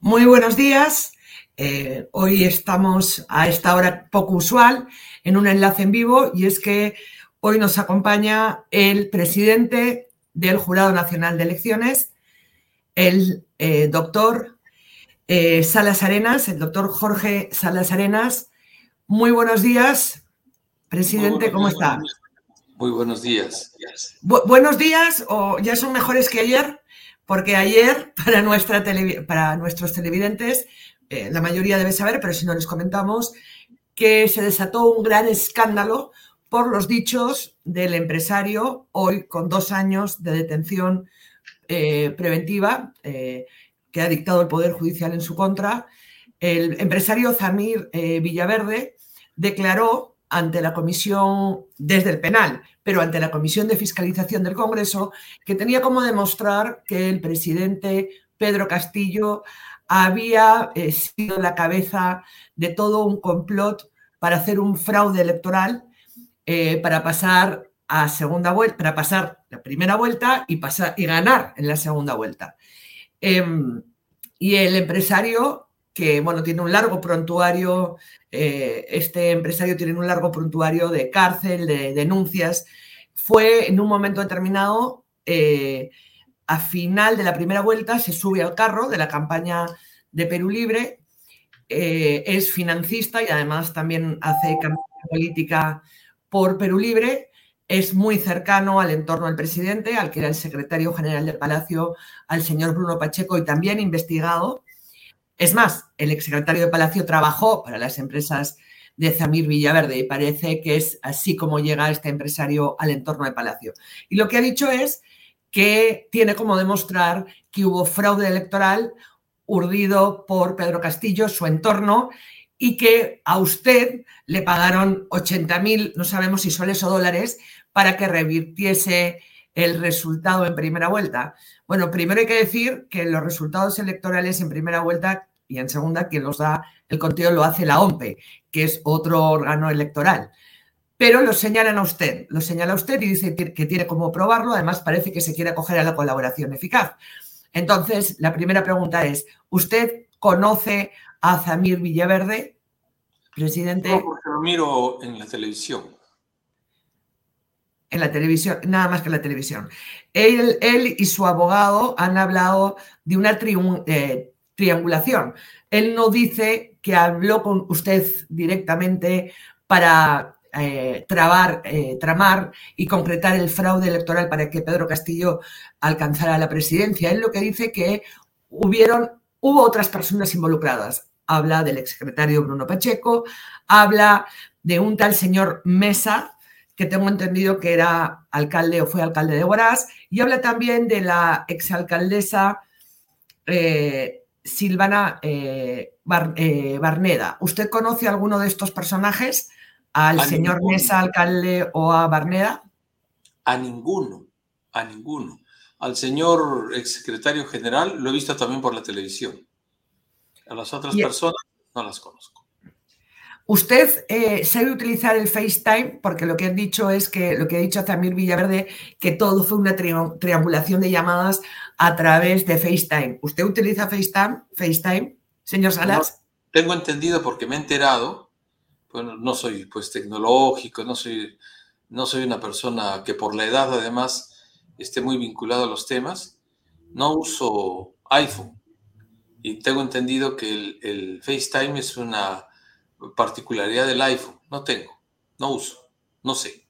Muy buenos días. Eh, hoy estamos a esta hora poco usual en un enlace en vivo y es que hoy nos acompaña el presidente del Jurado Nacional de Elecciones, el eh, doctor eh, Salas Arenas, el doctor Jorge Salas Arenas. Muy buenos días, presidente, ¿cómo está? Muy buenos días. buenos días, o ya son mejores que ayer, porque ayer para, nuestra para nuestros televidentes, eh, la mayoría debe saber, pero si no les comentamos, que se desató un gran escándalo por los dichos del empresario, hoy con dos años de detención eh, preventiva eh, que ha dictado el Poder Judicial en su contra. El empresario Zamir Villaverde declaró ante la comisión, desde el penal, pero ante la comisión de fiscalización del Congreso, que tenía como demostrar que el presidente Pedro Castillo había eh, sido la cabeza de todo un complot para hacer un fraude electoral, eh, para pasar a segunda vuelta, para pasar la primera vuelta y, pasar, y ganar en la segunda vuelta. Em, y el empresario que bueno, tiene un largo prontuario, eh, este empresario tiene un largo prontuario de cárcel, de denuncias. Fue en un momento determinado, eh, a final de la primera vuelta, se sube al carro de la campaña de Perú Libre, eh, es financista y además también hace campaña política por Perú Libre, es muy cercano al entorno del presidente, al que era el secretario general del Palacio, al señor Bruno Pacheco y también investigado es más, el exsecretario de Palacio trabajó para las empresas de Zamir Villaverde y parece que es así como llega este empresario al entorno de Palacio. Y lo que ha dicho es que tiene como demostrar que hubo fraude electoral urdido por Pedro Castillo, su entorno, y que a usted le pagaron 80.000, no sabemos si soles o dólares, para que revirtiese el resultado en primera vuelta. Bueno, primero hay que decir que los resultados electorales en primera vuelta y en segunda, quien los da el conteo lo hace la OMPE, que es otro órgano electoral. Pero lo señalan a usted, lo señala a usted y dice que tiene como probarlo. Además, parece que se quiere acoger a la colaboración eficaz. Entonces, la primera pregunta es: ¿Usted conoce a Zamir Villaverde, presidente? No, porque lo miro en la televisión en la televisión, nada más que en la televisión. Él, él y su abogado han hablado de una eh, triangulación. Él no dice que habló con usted directamente para eh, trabar, eh, tramar y concretar el fraude electoral para que Pedro Castillo alcanzara la presidencia. Él lo que dice que hubieron, hubo otras personas involucradas. Habla del exsecretario Bruno Pacheco, habla de un tal señor Mesa, que tengo entendido que era alcalde o fue alcalde de Boraz, y habla también de la exalcaldesa eh, Silvana eh, eh, Barneda. ¿Usted conoce a alguno de estos personajes? ¿Al señor Mesa, alcalde, o a Barneda? A ninguno, a ninguno. Al señor exsecretario general lo he visto también por la televisión. A las otras personas no las conozco. Usted eh, sabe utilizar el FaceTime porque lo que han dicho es que lo que ha dicho Zamir Villaverde, que todo fue una triangulación de llamadas a través de FaceTime. ¿Usted utiliza FaceTime, FaceTime señor Salas? tengo entendido porque me he enterado. Bueno, no soy pues tecnológico, no soy, no soy una persona que por la edad además esté muy vinculado a los temas. No uso iPhone y tengo entendido que el FaceTime es una particularidad del iPhone. No tengo, no uso, no sé.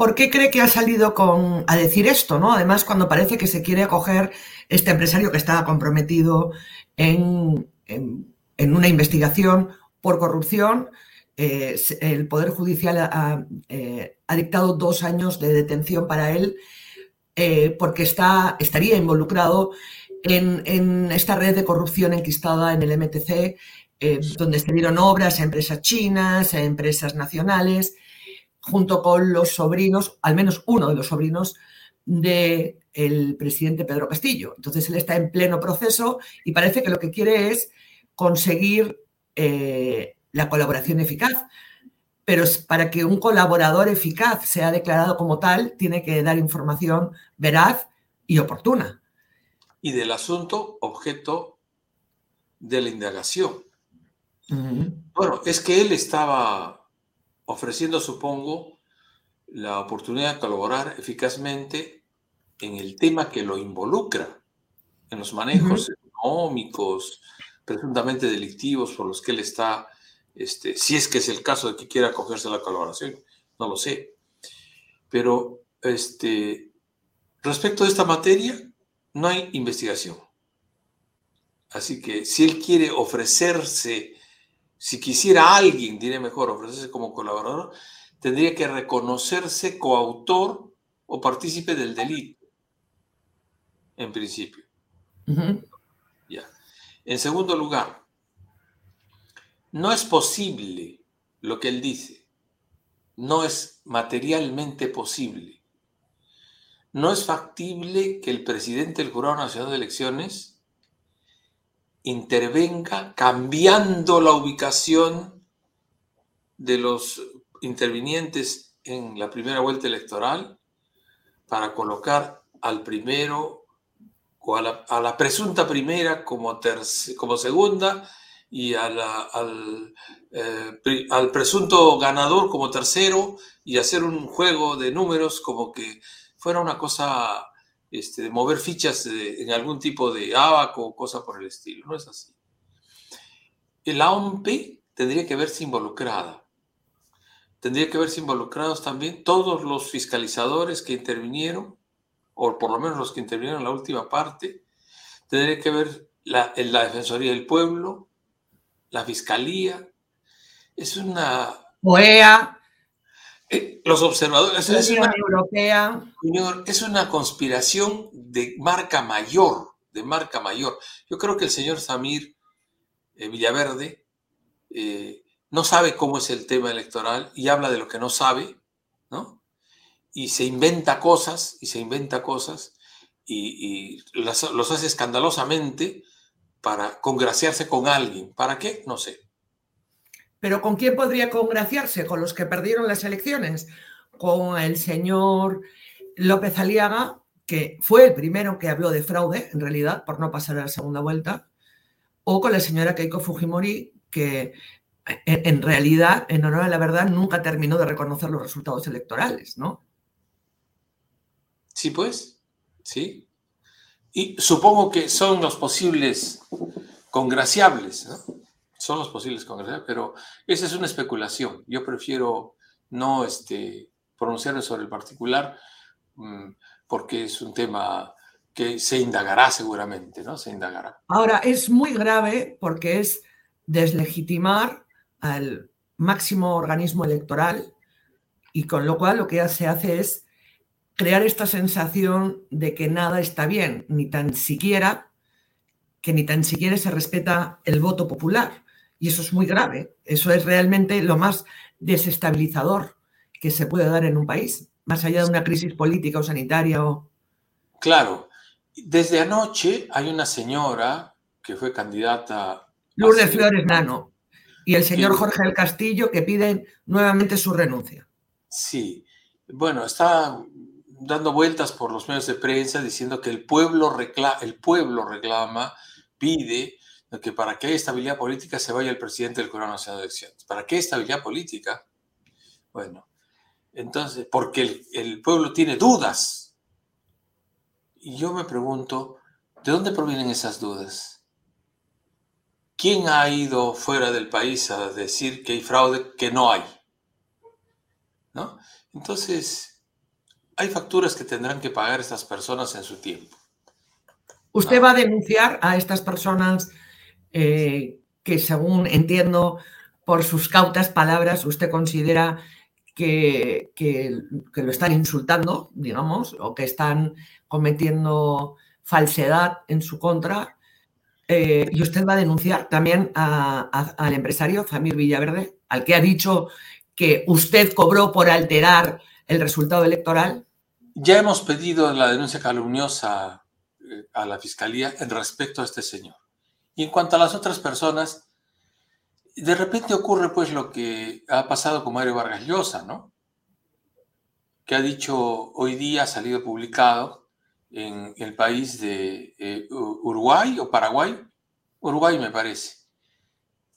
¿Por qué cree que ha salido con, a decir esto? ¿no? Además, cuando parece que se quiere acoger este empresario que estaba comprometido en, una investigación por corrupción, eh, el Poder Judicial eh, ha, dictado dos años de detención para él eh, porque está, estaría involucrado en, en, esta red de corrupción enquistada en el MTC donde se dieron obras a empresas chinas, a empresas nacionales, junto con los sobrinos, al menos uno de los sobrinos del presidente Pedro Castillo. Entonces él está en pleno proceso y parece que lo que quiere es conseguir eh, la colaboración eficaz. Pero para que un colaborador eficaz sea declarado como tal, tiene que dar información veraz y oportuna. Y del asunto objeto de la indagación. Bueno, es que él estaba ofreciendo, supongo, la oportunidad de colaborar eficazmente en el tema que lo involucra, en los manejos económicos, presuntamente delictivos por los que él está, este, si es que es el caso de que quiera acogerse a la colaboración, no lo sé. Pero este, respecto de esta materia, no hay investigación. Así que si él quiere ofrecerse, si quisiera alguien, diré mejor, ofrecerse como colaborador, tendría que reconocerse coautor o partícipe del delito, en principio. ya. En segundo lugar, no es posible lo que él dice, no es materialmente posible. No es factible que el presidente del Jurado Nacional de Elecciones intervenga cambiando la ubicación de los intervinientes en la primera vuelta electoral para colocar al primero o a la, presunta primera como, como segunda y al, eh, al presunto ganador como tercero y hacer un juego de números como que fuera una cosa este, de mover fichas en algún tipo de abaco o cosa por el estilo. No es así. El AOMP tendría que verse involucrada. Tendría que verse involucrados también todos los fiscalizadores que intervinieron, o por lo menos los que intervinieron en la última parte. Tendría que ver la, la Defensoría del Pueblo, la Fiscalía. Es una... OEA. Eh, los observadores. Es una, Europea. es una conspiración de marca mayor, de marca mayor. Yo creo que el señor Samir eh, Villaverde eh, no sabe cómo es el tema electoral y habla de lo que no sabe, ¿no? Y se inventa cosas, y se inventa cosas, y, los hace escandalosamente para congraciarse con alguien. ¿Para qué? No sé. Pero ¿con quién podría congraciarse? ¿Con los que perdieron las elecciones? ¿Con el señor López Aliaga, que fue el primero que habló de fraude, en realidad, por no pasar a la segunda vuelta? ¿O con la señora Keiko Fujimori, que en realidad, en honor a la verdad, nunca terminó de reconocer los resultados electorales, ¿no? Sí, pues, sí. Y supongo que son los posibles congraciables, ¿no? Son los posibles congresales, pero esa es una especulación. Yo prefiero no este, pronunciarme sobre el particular mm, porque es un tema que se indagará seguramente, ¿no? Se indagará. Ahora, es muy grave porque es deslegitimar al máximo organismo electoral y con lo cual lo que se hace es crear esta sensación de que nada está bien, ni tan siquiera que ni tan siquiera se respeta el voto popular. Y eso es muy grave. Eso es realmente lo más desestabilizador que se puede dar en un país, más allá de una crisis política o sanitaria. O... Claro. Desde anoche hay una señora que fue candidata. Lourdes Flores Nano y el señor Jorge del Castillo que piden nuevamente su renuncia. Sí. Bueno, está dando vueltas por los medios de prensa diciendo que el pueblo, el pueblo reclama, pide que para qué estabilidad política se vaya el presidente del Coronel Nacional de Elecciones. ¿Para qué estabilidad política? Bueno, entonces, porque el, pueblo tiene dudas. Y yo me pregunto, ¿de dónde provienen esas dudas? ¿Quién ha ido fuera del país a decir que hay fraude que no hay? ¿No? Entonces, hay facturas que tendrán que pagar estas personas en su tiempo. ¿Usted va a denunciar a estas personas eh, que según entiendo por sus cautas palabras, usted considera que, lo están insultando, digamos, o que están cometiendo falsedad en su contra. Eh, y usted va a denunciar también al empresario Famir Villaverde, al que ha dicho que usted cobró por alterar el resultado electoral. Ya hemos pedido la denuncia calumniosa eh, a la fiscalía en respecto a este señor. Y en cuanto a las otras personas, de repente ocurre pues lo que ha pasado con Mario Vargas Llosa, ¿no? Que ha dicho hoy día, ha salido publicado, en el país de eh, Uruguay o Paraguay, Uruguay me parece,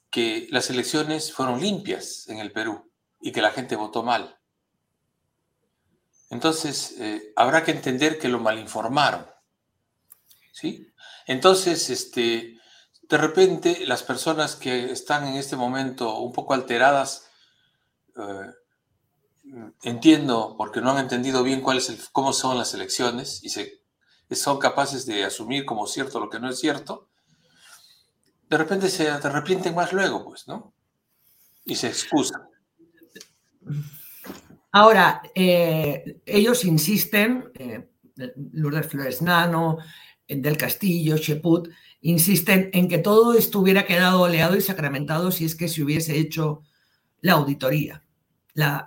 que las elecciones fueron limpias en el Perú y que la gente votó mal. Entonces, eh, habrá que entender que lo malinformaron. ¿Sí? Entonces, este, de repente, las personas que están en este momento un poco alteradas, eh, entiendo, porque no han entendido bien cómo son las elecciones y son capaces de asumir como cierto lo que no es cierto, de repente se arrepienten más luego, pues, ¿no? Y se excusan. Ahora, eh, ellos insisten, eh, Lourdes Flores Nano, Del Castillo, Cheput, insisten en que todo esto hubiera quedado oleado y sacramentado si es que se hubiese hecho la auditoría, la,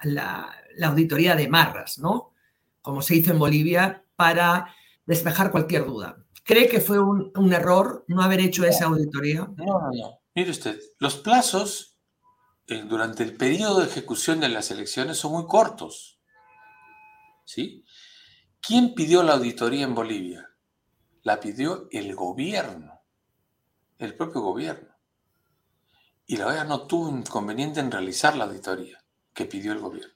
la auditoría de Marras, ¿no? Como se hizo en Bolivia para despejar cualquier duda. ¿Cree que fue un, error no haber hecho esa auditoría? No, no, no. Mire usted, los plazos eh, durante el periodo de ejecución de las elecciones son muy cortos. ¿Sí? ¿Quién pidió la auditoría en Bolivia? La pidió el gobierno, el propio gobierno. Y la OEA no tuvo inconveniente en realizar la auditoría que pidió el gobierno.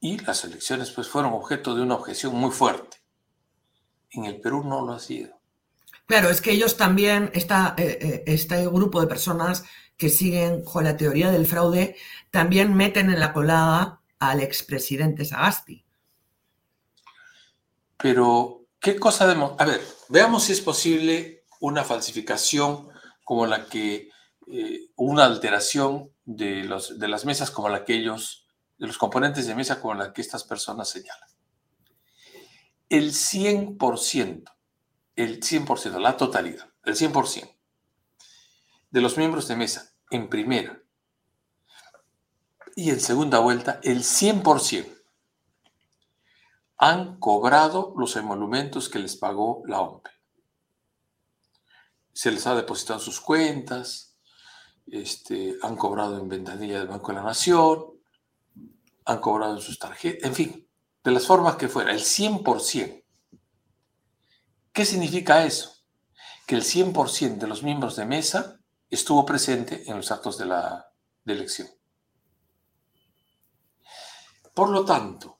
Y las elecciones pues fueron objeto de una objeción muy fuerte. En el Perú no lo ha sido. Claro, es que ellos también, esta, eh, eh, este grupo de personas que siguen con la teoría del fraude, también meten en la colada al expresidente Sagasti. Pero, ¿qué cosa de... A ver, veamos si es posible una falsificación como la que... Eh, una alteración de, los, de las mesas como la que ellos, de los componentes de mesa como la que estas personas señalan el 100%, el 100%, la totalidad, el 100% de los miembros de mesa en primera y en segunda vuelta, el 100% han cobrado los emolumentos que les pagó la OMP. Se les ha depositado sus cuentas, este, han cobrado en ventanilla del Banco de la Nación, han cobrado en sus tarjetas, en fin, de las formas que fuera, el 100%. ¿Qué significa eso? Que el 100% de los miembros de mesa estuvo presente en los actos de la elección. Por lo tanto,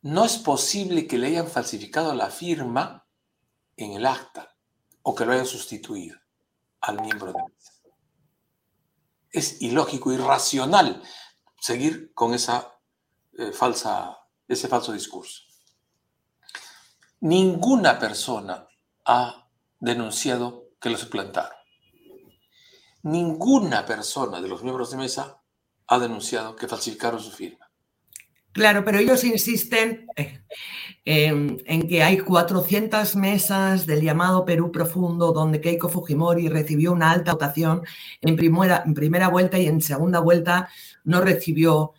no es posible que le hayan falsificado la firma en el acta o que lo hayan sustituido al miembro de mesa. Es ilógico, irracional seguir con esa eh, falsa ese falso discurso. Ninguna persona ha denunciado que lo suplantaron. Ninguna persona de los miembros de mesa ha denunciado que falsificaron su firma. Claro, pero ellos insisten eh, en, que hay 400 mesas del llamado Perú Profundo donde Keiko Fujimori recibió una alta votación en primera, vuelta y en segunda vuelta no recibió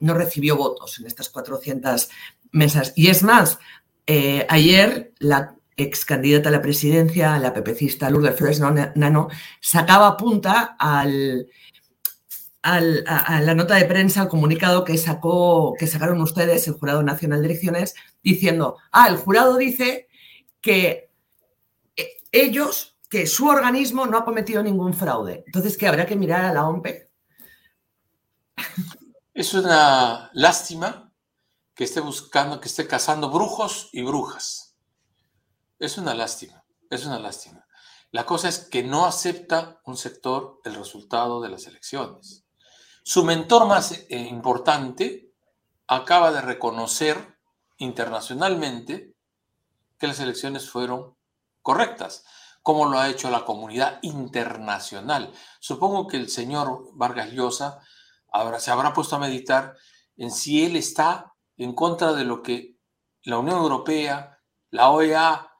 no recibió votos en estas 400 mesas. Y es más, eh, ayer la ex candidata a la presidencia, la pepecista Lourdes Flores Nano, sacaba punta al, a, la nota de prensa, al comunicado que, sacó, que sacaron ustedes, el Jurado Nacional de Elecciones, diciendo, ah, el jurado dice que eh, ellos, que su organismo no ha cometido ningún fraude. Entonces, que habrá que mirar a la OMP. Es una lástima que esté buscando, que esté cazando brujos y brujas. Es una lástima, es una lástima. La cosa es que no acepta un sector el resultado de las elecciones. Su mentor más eh, importante acaba de reconocer internacionalmente que las elecciones fueron correctas, como lo ha hecho la comunidad internacional. Supongo que el señor Vargas Llosa Ahora se habrá puesto a meditar en si él está en contra de lo que la Unión Europea, la OEA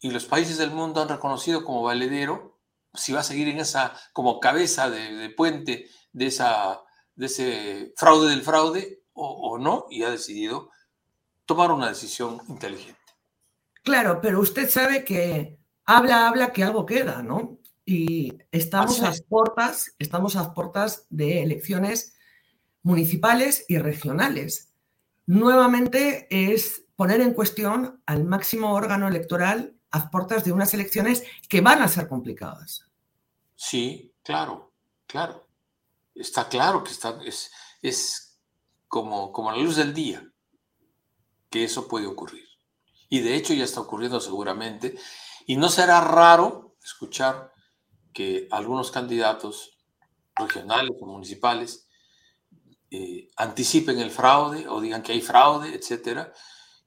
y los países del mundo han reconocido como valedero, si va a seguir en esa como cabeza de, puente de, esa, de ese fraude del fraude o, o no, y ha decidido tomar una decisión inteligente. Claro, pero usted sabe que habla, habla que algo queda, ¿no? y estamos a puertas, estamos a puertas de elecciones municipales y regionales. Nuevamente es poner en cuestión al máximo órgano electoral a puertas de unas elecciones que van a ser complicadas. Sí, claro, claro. Está claro que está, es, es como, como la luz del día que eso puede ocurrir. Y de hecho ya está ocurriendo seguramente. Y no será raro escuchar que algunos candidatos regionales o municipales eh, anticipen el fraude o digan que hay fraude, etcétera.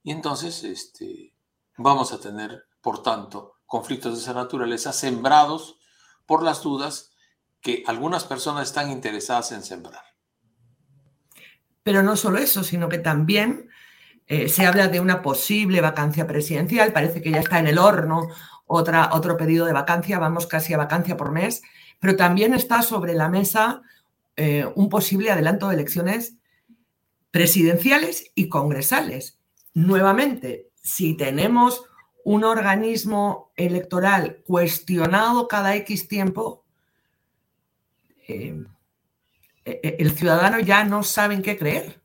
Y entonces este, vamos a tener, por tanto, conflictos de esa naturaleza sembrados por las dudas que algunas personas están interesadas en sembrar. Pero no solo eso, sino que también eh, se habla de una posible vacancia presidencial, parece que ya está en el horno otra, otro pedido de vacancia, vamos casi a vacancia por mes, pero también está sobre la mesa eh, un posible adelanto de elecciones presidenciales y congresales. Nuevamente, si tenemos un organismo electoral cuestionado cada X tiempo, eh, el ciudadano ya no sabe en qué creer.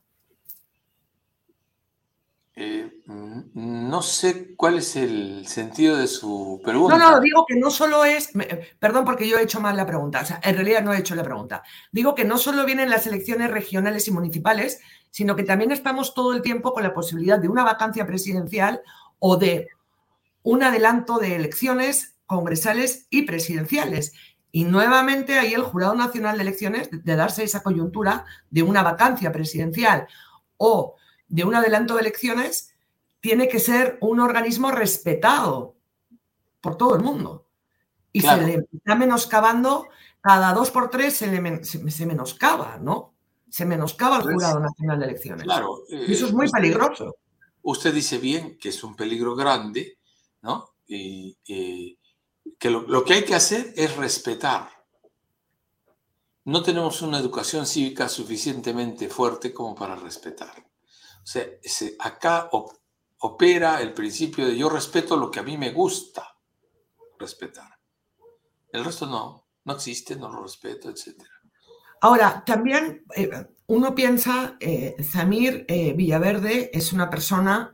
Eh, no sé cuál es el sentido de su pregunta. No, no, digo que no solo es, perdón porque yo he hecho mal la pregunta, o sea, en realidad no he hecho la pregunta. Digo que no solo vienen las elecciones regionales y municipales, sino que también estamos todo el tiempo con la posibilidad de una vacancia presidencial o de un adelanto de elecciones congresales y presidenciales. Y nuevamente ahí el Jurado Nacional de Elecciones, de darse esa coyuntura de una vacancia presidencial o de un adelanto de elecciones tiene que ser un organismo respetado por todo el mundo. Y se le está menoscabando, cada dos por tres se, le, se, menoscaba, ¿no? Se menoscaba el pues, Jurado Nacional de Elecciones. Claro. y eso es muy peligroso. Usted dice bien que es un peligro grande, ¿no? Y, que lo que hay que hacer es respetar. No tenemos una educación cívica suficientemente fuerte como para respetar. O sea, acá opera el principio de yo respeto lo que a mí me gusta respetar. El resto no, no existe, no lo respeto, etc. Ahora, también eh, uno piensa, eh, Zamir eh, Villaverde es una persona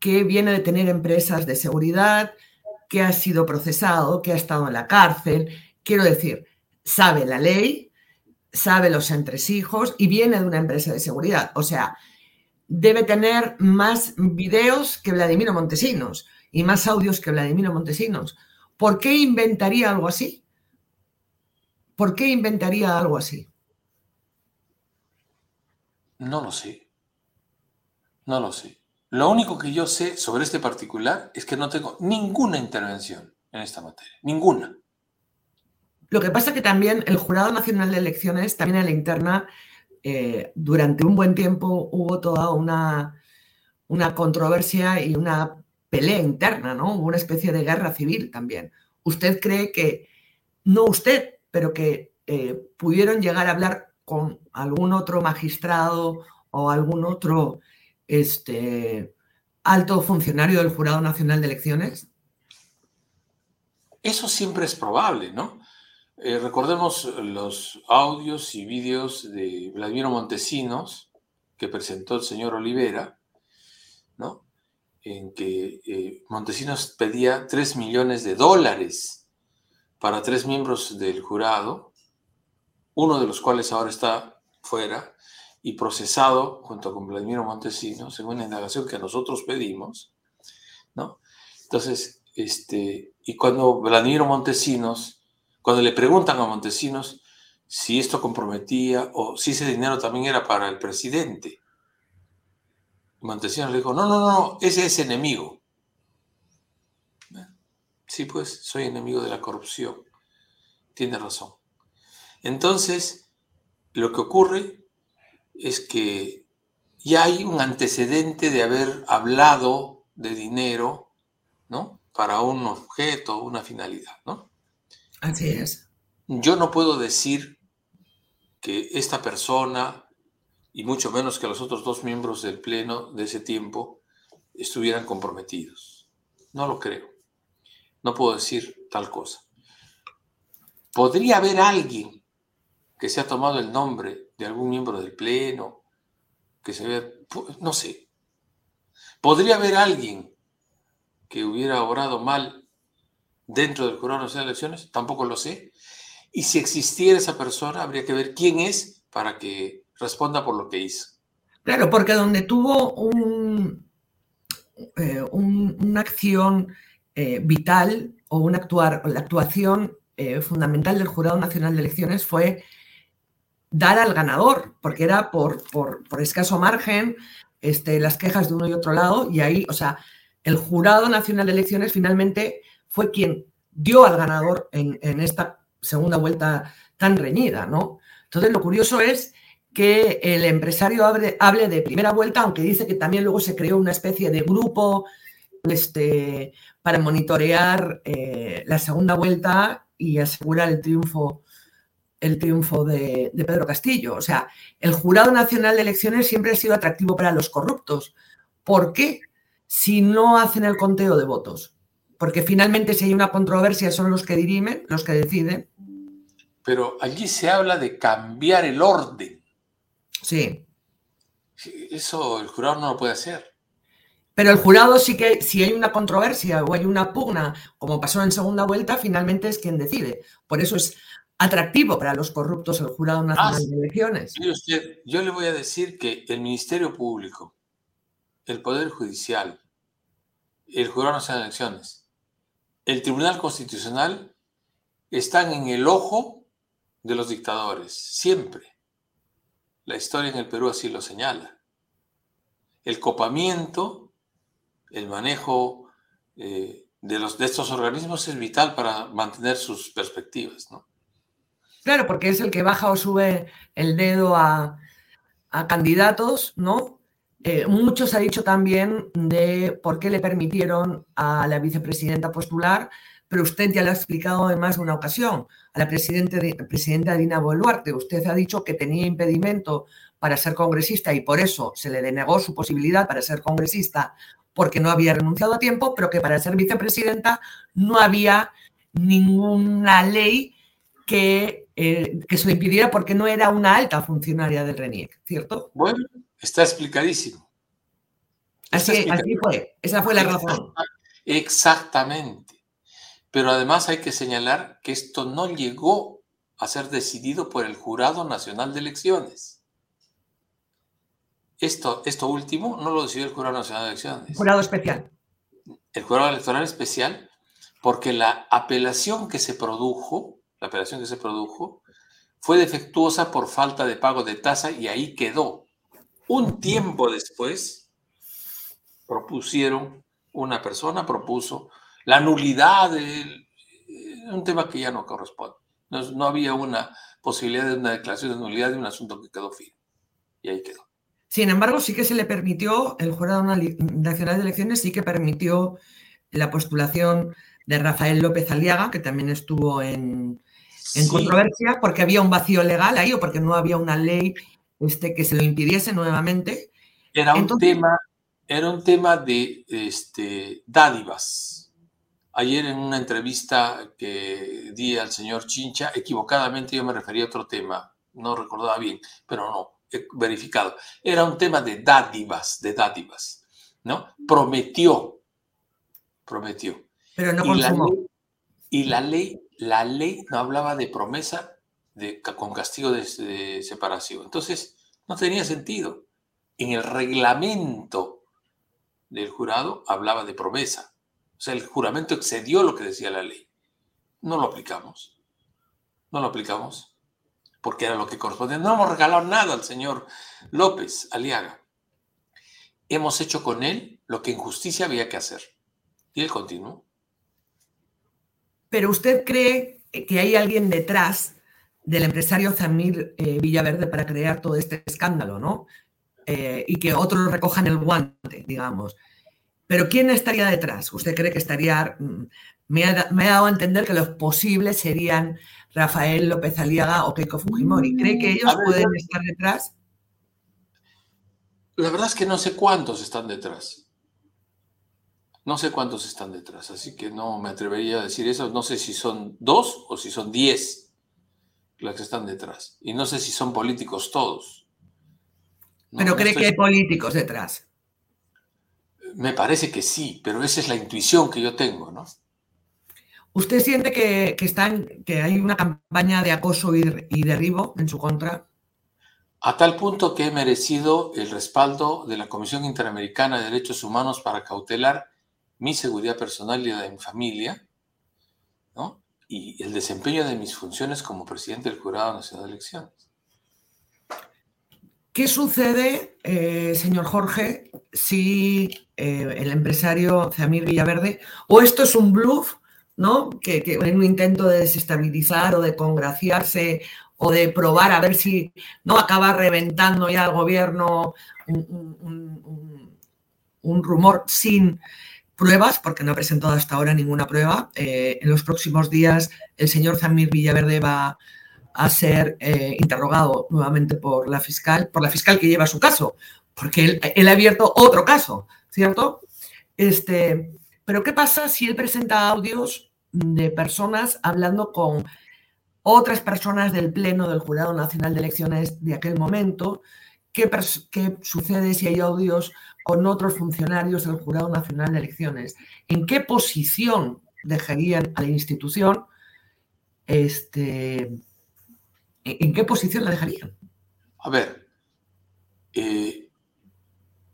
que viene de tener empresas de seguridad, que ha sido procesado, que ha estado en la cárcel. Quiero decir, sabe la ley, sabe los entresijos y viene de una empresa de seguridad. O sea, debe tener más videos que Vladimiro Montesinos y más audios que Vladimiro Montesinos. ¿Por qué inventaría algo así? ¿Por qué inventaría algo así? No lo sé. No lo sé. Lo único que yo sé sobre este particular es que no tengo ninguna intervención en esta materia. Ninguna. Lo que pasa es que también el Jurado Nacional de Elecciones, también en la interna, eh, durante un buen tiempo hubo toda una, una controversia y una pelea interna, ¿no? Hubo una especie de guerra civil también. ¿Usted cree que, no usted, pero que eh, pudieron llegar a hablar con algún otro magistrado o algún otro este, alto funcionario del Jurado Nacional de Elecciones? Eso siempre es probable, ¿no? Eh, recordemos los audios y vídeos de Vladimiro Montesinos que presentó el señor Olivera, ¿no? En que eh, Montesinos pedía 3 millones de dólares para tres miembros del jurado, uno de los cuales ahora está fuera y procesado junto con Vladimiro Montesinos, según una indagación que nosotros pedimos, ¿no? Entonces, este, y cuando Vladimiro Montesinos cuando le preguntan a Montesinos si esto comprometía o si ese dinero también era para el presidente, Montesinos le dijo, no, no, no, ese es enemigo. Sí, pues soy enemigo de la corrupción. Tiene razón. Entonces, lo que ocurre es que ya hay un antecedente de haber hablado de dinero, ¿no? Para un objeto, una finalidad, ¿no? Así es. Yo no puedo decir que esta persona, y mucho menos que los otros dos miembros del Pleno de ese tiempo, estuvieran comprometidos. No lo creo. No puedo decir tal cosa. ¿Podría haber alguien que se ha tomado el nombre de algún miembro del Pleno, que se vea, no sé. ¿Podría haber alguien que hubiera obrado mal dentro del Jurado Nacional de Elecciones? Tampoco lo sé. Y si existiera esa persona, habría que ver quién es para que responda por lo que hizo. Claro, porque donde tuvo un, eh, una acción eh, vital o una actuar, la actuación eh, fundamental del Jurado Nacional de Elecciones fue dar al ganador, porque era por, por, escaso margen este, las quejas de uno y otro lado, y ahí, o sea, el Jurado Nacional de Elecciones finalmente fue quien dio al ganador en, en esta segunda vuelta tan reñida, ¿no? Entonces, lo curioso es que el empresario hable, de primera vuelta, aunque dice que también luego se creó una especie de grupo este, para monitorear eh, la segunda vuelta y asegurar el triunfo, el triunfo de, de, Pedro Castillo. O sea, el Jurado Nacional de Elecciones siempre ha sido atractivo para los corruptos. ¿Por qué? Si no hacen el conteo de votos. Porque finalmente si hay una controversia son los que dirimen, los que deciden. Pero allí se habla de cambiar el orden Sí. Eso el jurado no lo puede hacer. Pero el jurado sí que, si hay una controversia o hay una pugna, como pasó en segunda vuelta, finalmente es quien decide. Por eso es atractivo para los corruptos el Jurado Nacional ah, de Elecciones. yo le voy a decir que el Ministerio Público, el Poder Judicial, el Jurado Nacional de Elecciones, el Tribunal Constitucional están en el ojo de los dictadores, siempre. La historia en el Perú así lo señala. El copamiento, el manejo eh, de, los, de estos organismos es vital para mantener sus perspectivas, ¿no? Claro, porque es el que baja o sube el dedo a, candidatos, ¿no? Eh, muchos ha dicho también de por qué le permitieron a la vicepresidenta postular, pero usted ya lo ha explicado en más de una ocasión la presidenta Dina Boluarte. Usted ha dicho que tenía impedimento para ser congresista y por eso se le denegó su posibilidad para ser congresista porque no había renunciado a tiempo, pero que para ser vicepresidenta no había ninguna ley que, eh, que se lo impidiera porque no era una alta funcionaria del RENIEC, ¿cierto? Bueno, está explicadísimo. así, así fue, esa fue la razón. Exactamente. Pero además hay que señalar que esto no llegó a ser decidido por el Jurado Nacional de Elecciones. Esto, esto último no lo decidió el Jurado Nacional de Elecciones. Jurado especial. El Jurado Electoral Especial, porque la apelación que se produjo, la apelación que se produjo, fue defectuosa por falta de pago de tasa y ahí quedó. Un tiempo después, propusieron, una persona propuso la nulidad, de un tema que ya no corresponde. No, había una posibilidad de una declaración de nulidad de un asunto que quedó firme. Y ahí quedó. Sin embargo, sí que se le permitió, el Jurado Nacional de Elecciones sí que permitió la postulación de Rafael López Aliaga, que también estuvo en, controversia, porque había un vacío legal ahí o porque no había una ley este, que se lo impidiese nuevamente. Era un, tema, era un tema de este, dádivas Ayer en una entrevista que di al señor Chincha, equivocadamente yo me refería a otro tema, no recordaba bien, pero no, he verificado. Era un tema de dádivas, de dádivas, ¿no? Prometió, prometió. Pero no y La ley, y la ley, la ley no hablaba de promesa con castigo de, de separación. Entonces, no tenía sentido. En el reglamento del jurado hablaba de promesa. O sea, el juramento excedió lo que decía la ley. No lo aplicamos. No lo aplicamos porque era lo que correspondía. No hemos regalado nada al señor López Aliaga. Hemos hecho con él lo que en justicia había que hacer. Y él continuó. Pero usted cree que hay alguien detrás del empresario Zamir eh, Villaverde para crear todo este escándalo, ¿no? Eh, y que otros recojan el guante, digamos. Pero ¿quién estaría detrás? ¿Usted cree que estaría... Mm, me ha, dado a entender que los posibles serían Rafael López Aliaga o Keiko Fujimori. ¿Cree que ellos pueden estar detrás? La verdad es que no sé cuántos están detrás. No sé cuántos están detrás, así que no me atrevería a decir eso. No sé si son dos o si son diez los que están detrás. Y no sé si son políticos todos. Pero cree que hay políticos detrás. Me parece que sí, pero esa es la intuición que yo tengo, ¿no? ¿Usted siente que, están, que hay una campaña de acoso y, y derribo en su contra? A tal punto que he merecido el respaldo de la Comisión Interamericana de Derechos Humanos para cautelar mi seguridad personal y la de mi familia, ¿no? y el desempeño de mis funciones como presidente del Jurado Nacional de Elecciones. ¿Qué sucede, eh, señor Jorge, si eh, el empresario Zamir Villaverde, o esto es un bluff, ¿no? Que, en un intento de desestabilizar o de congraciarse o de probar a ver si no acaba reventando ya el gobierno un rumor sin pruebas, porque no ha presentado hasta ahora ninguna prueba. Eh, en los próximos días el señor Zamir Villaverde va a ser eh, interrogado nuevamente por la fiscal, por la fiscal que lleva su caso, porque él, ha abierto otro caso, ¿cierto? Este, pero ¿qué pasa si él presenta audios de personas hablando con otras personas del Pleno del Jurado Nacional de Elecciones de aquel momento? ¿Qué, qué sucede si hay audios con otros funcionarios del Jurado Nacional de Elecciones. ¿En qué posición dejarían a la institución? Este, ¿En qué posición la dejarían? A ver, eh,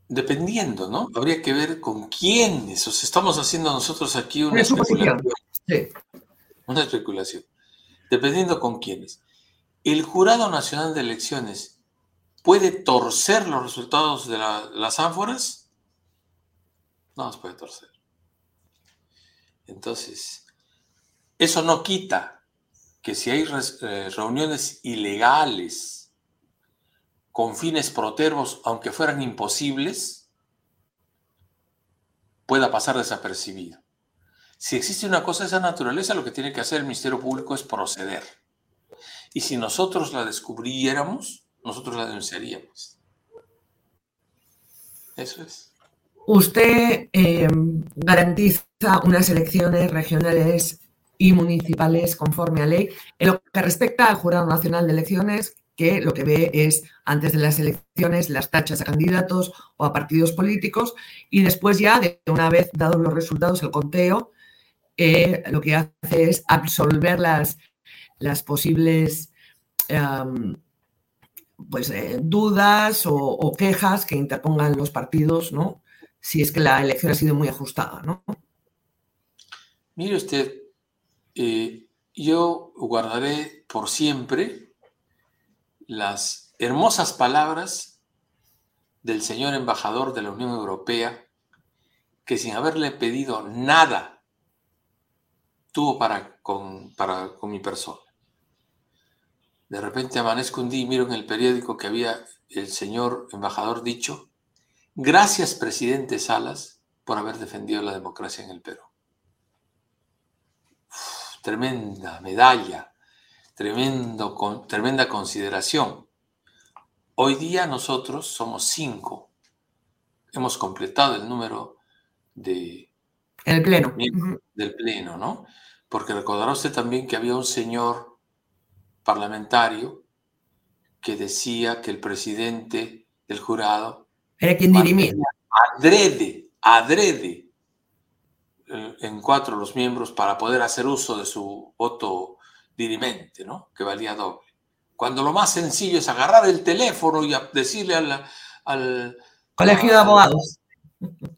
dependiendo, ¿no? Habría que ver con quiénes. O sea, estamos haciendo nosotros aquí una especulación. Sí. Una especulación. Dependiendo con quiénes. El Jurado Nacional de Elecciones ¿Puede torcer los resultados de las ánforas? No los puede torcer. Entonces, eso no quita que si hay eh, reuniones ilegales con fines protervos, aunque fueran imposibles, pueda pasar desapercibido. Si existe una cosa de esa naturaleza, lo que tiene que hacer el Ministerio Público es proceder. Y si nosotros la descubriéramos, nosotros la denunciaríamos. Eso es. Usted eh, garantiza unas elecciones regionales y municipales conforme a ley. En lo que respecta al Jurado Nacional de Elecciones, que lo que ve es antes de las elecciones las tachas a candidatos o a partidos políticos y después ya, de una vez dados los resultados, el conteo, eh, lo que hace es absolver las, las posibles pues, eh, dudas o, quejas que interpongan los partidos, ¿no? Si es que la elección ha sido muy ajustada, ¿no? Mire usted, eh, yo guardaré por siempre las hermosas palabras del señor embajador de la Unión Europea, que sin haberle pedido nada, tuvo para con, para, con mi persona. De repente amanezco un día y miro en el periódico que había el señor embajador dicho, gracias presidente Salas por haber defendido la democracia en el Perú. tremenda medalla, tremendo, con, tremenda consideración. Hoy día nosotros somos cinco. Hemos completado el número de... El pleno. Del pleno, ¿no? Porque recordará usted también que había un señor parlamentario que decía que el presidente del jurado era quien dirimía. Adrede, adrede eh, en cuatro los miembros para poder hacer uso de su voto dirimente, ¿no? Que valía doble. Cuando lo más sencillo es agarrar el teléfono y decirle al, al Colegio de Abogados.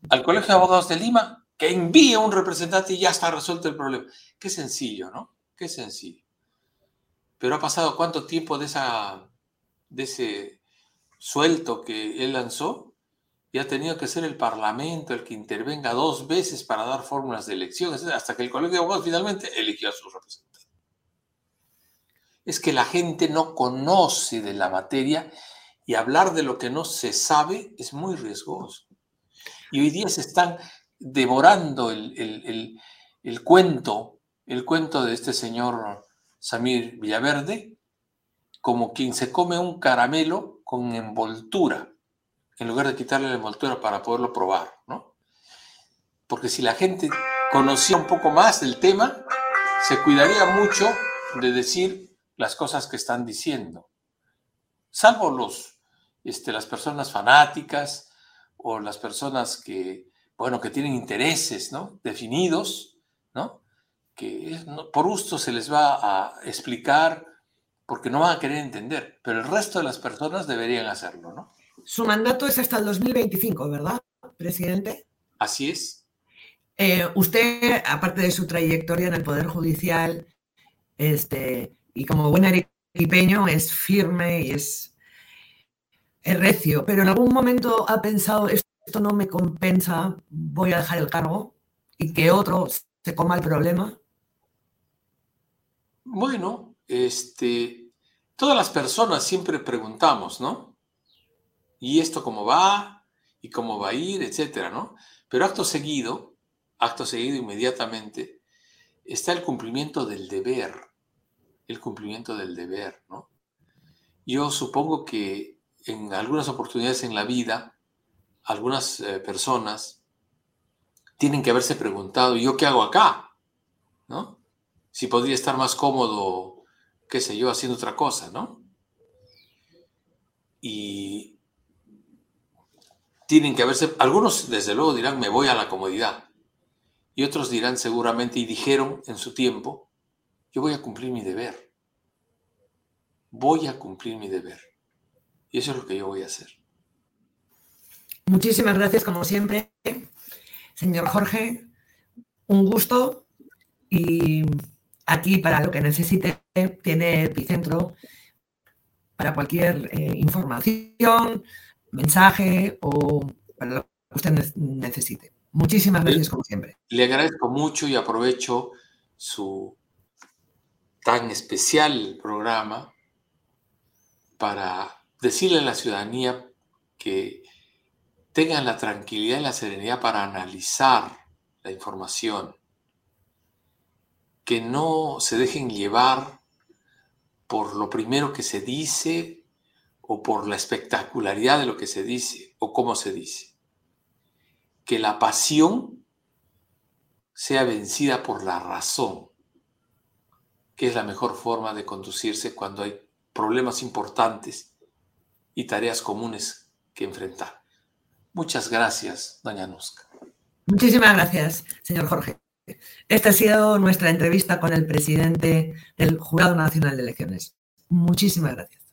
Al Colegio de Abogados de Lima que envíe un representante y ya está resuelto el problema. Qué sencillo, ¿no? Qué sencillo. Pero ha pasado cuánto tiempo de, esa, de ese suelto que él lanzó y ha tenido que ser el Parlamento el que intervenga dos veces para dar fórmulas de elecciones, hasta que el Colegio de Abogados finalmente eligió a su representante. Es que la gente no conoce de la materia y hablar de lo que no se sabe es muy riesgoso. Y hoy día se están devorando el, el cuento, el cuento de este señor Samir Villaverde, como quien se come un caramelo con envoltura, en lugar de quitarle la envoltura para poderlo probar, ¿no? Porque si la gente conocía un poco más del tema, se cuidaría mucho de decir las cosas que están diciendo. Salvo los, este, las personas fanáticas o las personas que bueno, que tienen intereses, ¿no? Definidos, ¿no? Que por gusto se les va a explicar porque no van a querer entender, pero el resto de las personas deberían hacerlo, ¿no? Su mandato es hasta el 2025, ¿verdad, presidente? Así es. Eh, usted, aparte de su trayectoria en el Poder Judicial, este, y como buen arequipeño, es firme y es, es recio, pero en algún momento ha pensado, esto no me compensa, voy a dejar el cargo y que otro se coma el problema. Bueno, este, todas las personas siempre preguntamos, ¿no? ¿Y esto cómo va? ¿Y cómo va a ir? Etcétera, ¿no? Pero acto seguido, acto seguido inmediatamente, está el cumplimiento del deber, el cumplimiento del deber, ¿no? Yo supongo que en algunas oportunidades en la vida, algunas eh, personas tienen que haberse preguntado, ¿yo qué hago acá? ¿No? Si podría estar más cómodo qué sé yo, haciendo otra cosa, ¿no? Y tienen que haberse, algunos desde luego dirán, me voy a la comodidad, y otros dirán seguramente, y dijeron en su tiempo, yo voy a cumplir mi deber, voy a cumplir mi deber. Y eso es lo que yo voy a hacer. Muchísimas gracias, como siempre, señor Jorge. Un gusto y aquí para lo que necesite tiene epicentro para cualquier eh, información, mensaje o para lo que usted necesite. Muchísimas gracias, como siempre. Le agradezco mucho y aprovecho su tan especial programa para decirle a la ciudadanía que tengan la tranquilidad y la serenidad para analizar la información, que no se dejen llevar por lo primero que se dice o por la espectacularidad de lo que se dice o cómo se dice. Que la pasión sea vencida por la razón, que es la mejor forma de conducirse cuando hay problemas importantes y tareas comunes que enfrentar. Muchas gracias, doña Nusca. Muchísimas gracias, señor Jorge. Esta ha sido nuestra entrevista con el presidente del Jurado Nacional de Elecciones. Muchísimas gracias.